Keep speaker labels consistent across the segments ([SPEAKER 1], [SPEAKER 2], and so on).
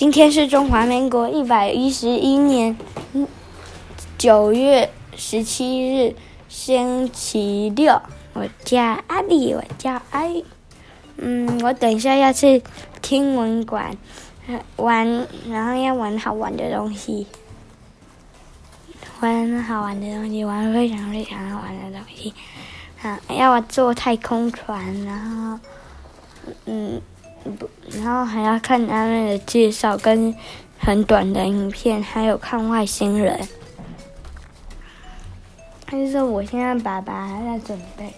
[SPEAKER 1] 今天是中华民国一百一十一年九月十七日，星期六。我叫阿丽，我叫阿丽。嗯，我等一下要去天文馆玩，然后要玩好玩的东西，玩好玩的东西，玩非常非常好玩的东西。啊，要我坐太空船，然后，嗯。不，然后还要看他们的介绍跟很短的影片，还有看外星人。但是我现在爸爸还在准备，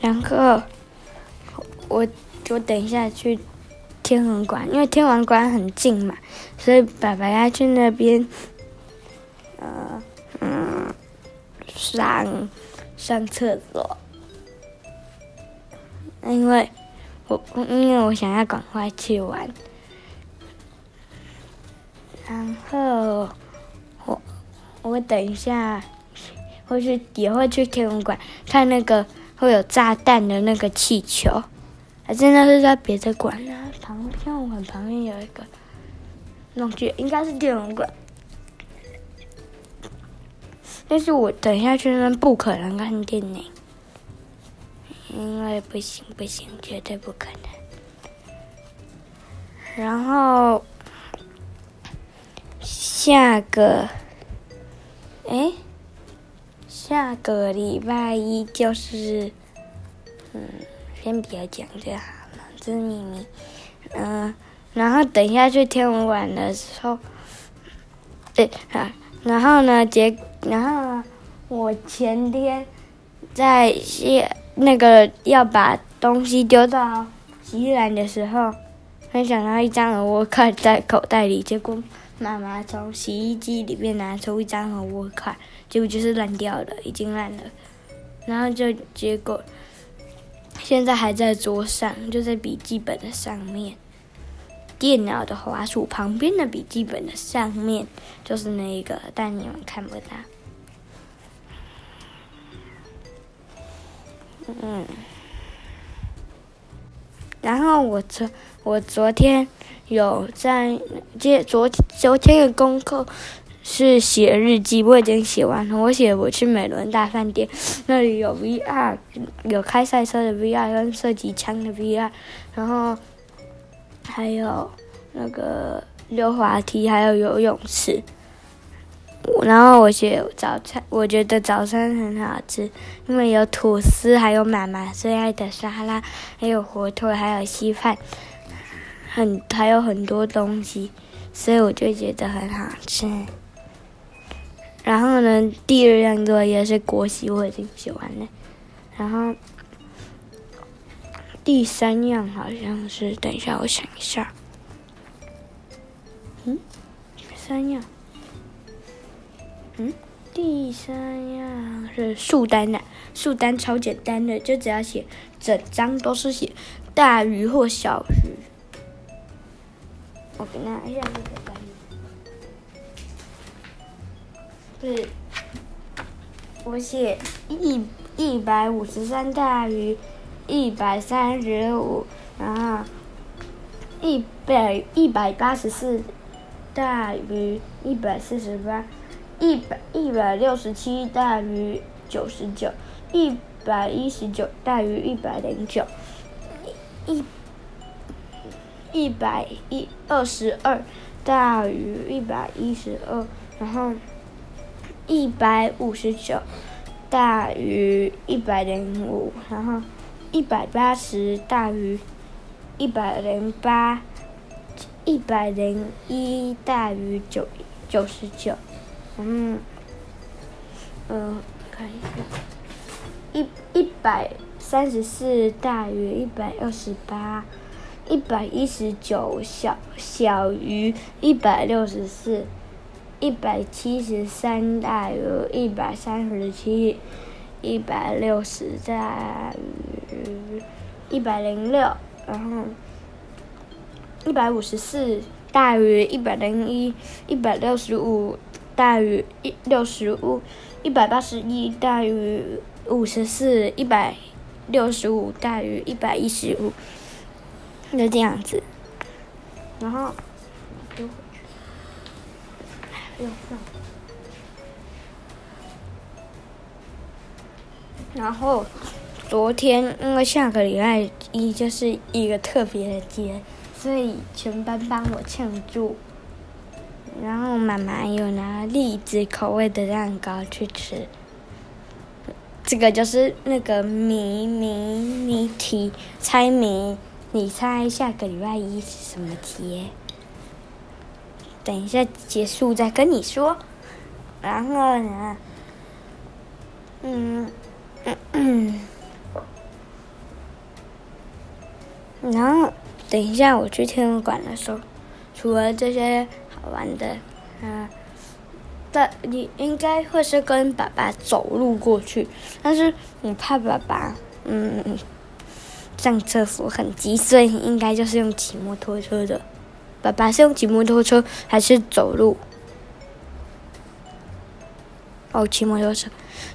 [SPEAKER 1] 然后我我等一下去天文馆，因为天文馆很近嘛，所以爸爸要去那边，呃嗯，上上厕所。因为我因为我想要赶快去玩，然后我我等一下会去也会去天文馆看那个会有炸弹的那个气球，还是那是在别的馆呢？旁天文馆旁边有一个弄具，应该是天文馆，但是我等一下去那边不可能看电影。因为不行不行，绝对不可能。然后下个，哎，下个礼拜一就是，嗯，先不要讲就好了，这是秘密。嗯，然后等一下去天文馆的时候，对啊，然后呢，结，然后呢，我前天在下。那个要把东西丢到洗衣篮的时候，没想到一张欧沃卡在口袋里，结果妈妈从洗衣机里面拿出一张欧沃卡，结果就是烂掉了，已经烂了。然后就结果现在还在桌上，就在笔记本的上面，电脑的滑鼠旁边的笔记本的上面，就是那一个，但你们看不到。嗯，然后我昨我昨天有在接昨昨天的功课是写日记，我已经写完了。我写我去美伦大饭店，那里有 VR，有开赛车的 VR 跟射击枪的 VR，然后还有那个溜滑梯，还有游泳池。然后我写早餐，我觉得早餐很好吃，因为有吐司，还有妈妈最爱的沙拉，还有火腿，还有稀饭，很还有很多东西，所以我就觉得很好吃。然后呢，第二样作业是国习，我已经写完了。然后第三样好像是，等一下我想一下，嗯，三样。第三样是数单的，数单超简单的，就只要写整张都是写大于或小于。我给拿一下这个单，是，我写一一百五十三大于一百三十五，然后一百一百八十四大于一百四十八。一百一百六十七大于九十九，一百一十九大于一百零九，一一百一二十二大于一百一十二，然后一百五十九大于一百零五，然后一百八十大于一百零八，一百零一大于九九十九。嗯，嗯，看一下，一一百三十四大于一百二十八，一百一十九小小于一百六十四，一百七十三大于一百三十七，一百六十大于一百零六，然后一百五十四大于一百零一，一百六十五。大于一六十五，一百八十一大于五十四，一百六十五大于一百一十五，就这样子，然后，然后昨天因为下个礼拜一就是一个特别的节，所以全班帮我庆祝。然后妈妈又拿栗子口味的蛋糕去吃。这个就是那个谜谜谜题猜谜，你猜下个礼拜一是什么节？等一下结束再跟你说。然后呢，嗯嗯嗯，然后等一下我去天文馆的时候，除了这些玩的，嗯。但你应该会是跟爸爸走路过去，但是我怕爸爸，嗯，上厕所很急，所以应该就是用骑摩托车的。爸爸是用骑摩托车还是走路？哦，骑摩托车。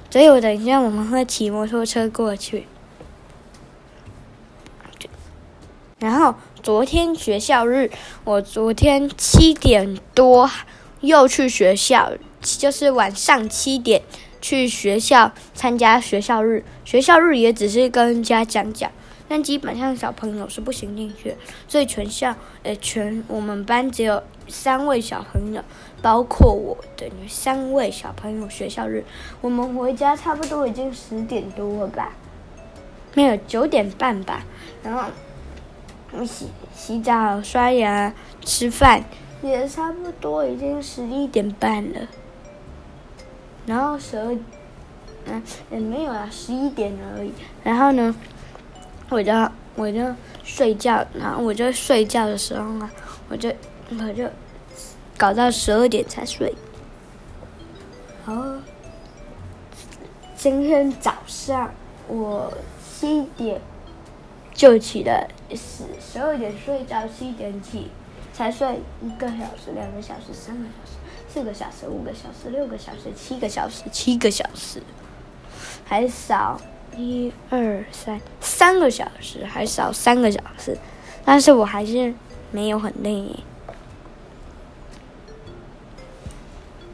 [SPEAKER 1] 所以我等一下我们会骑摩托车过去。然后昨天学校日，我昨天七点多又去学校。就是晚上七点去学校参加学校日，学校日也只是跟家长讲，但基本上小朋友是不行进去，所以全校呃全我们班只有三位小朋友，包括我等于三位小朋友学校日，我们回家差不多已经十点多了吧，没有九点半吧，然后洗洗澡、刷牙、吃饭，也差不多已经十一点半了。然后十二，嗯，也没有啊，十一点而已。然后呢，我就我就睡觉，然后我就睡觉的时候啊，我就我就搞到十二点才睡。然后今天早上我七点就起了，十十二点睡觉，七点起才睡一个小时、两个小时、三个小时。四个小时、五个小时、六个小时、七个小时、七个小时，还少一二三三个小时，还少三个小时，但是我还是没有很累。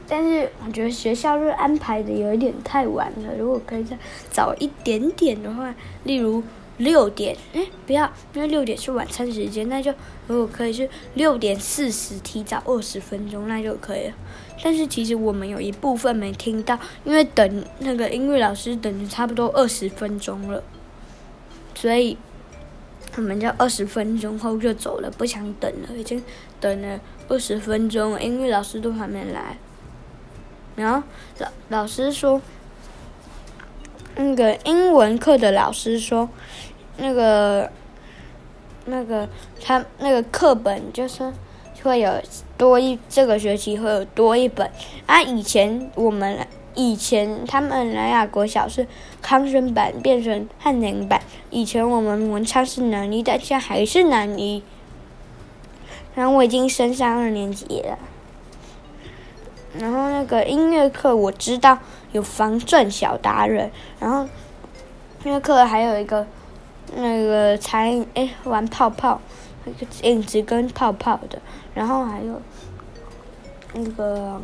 [SPEAKER 1] 但是我觉得学校日安排的有一点太晚了，如果可以再早一点点的话，例如六点，哎，不要，因为六点是晚餐时间，那就如果可以是六点四十，提早二十分钟，那就可以了。但是其实我们有一部分没听到，因为等那个音乐老师等了差不多二十分钟了，所以我们就二十分钟后就走了，不想等了，已经等了二十分钟，音乐老师都还没来。然后老老师说，那个英文课的老师说，那个那个他那个课本就是。会有多一这个学期会有多一本啊！以前我们以前他们南亚国小是康生版变成汉宁版，以前我们文昌是南一，但现在还是南一。然后我已经升上二年级了。然后那个音乐课我知道有防震小达人，然后音乐课还有一个那个才哎玩泡泡。一个影子跟泡泡的，然后还有那个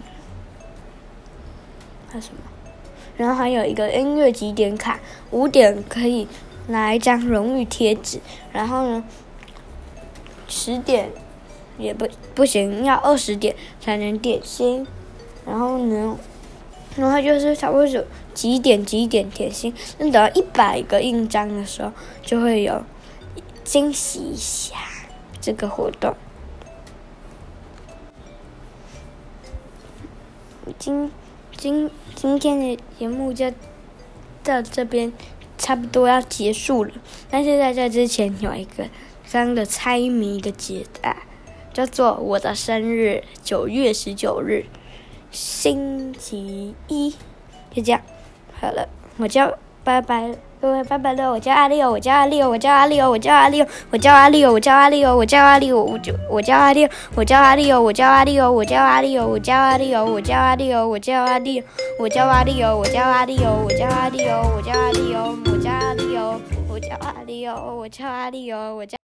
[SPEAKER 1] 还有什么？然后还有一个音乐几点卡，五点可以拿一张荣誉贴纸，然后呢，十点也不不行，要二十点才能点心，然后呢，然后就是差不多有几点几点点心，那等到一百个印章的时候，就会有惊喜一下。这个活动，今今今天的节目就到这边，差不多要结束了。但是在这之前有一个这样的猜谜的解答，叫做我的生日九月十九日，星期一，就这样，好了，我叫拜拜。各位拜拜了，我叫阿丽哦，我叫阿丽哦，我叫阿丽哦，我叫阿丽哦，我叫阿丽哦，我叫阿丽哦，我叫阿丽哦，我就我叫阿丽哦，我叫阿丽哦，我叫阿丽哦，我叫阿丽哦，我叫阿丽哦，我叫阿丽哦，我叫阿丽，我叫阿丽欧，我叫阿丽哦，我叫阿丽哦，我叫阿丽哦，我叫阿丽哦，我叫阿丽哦，我叫阿丽欧，我叫。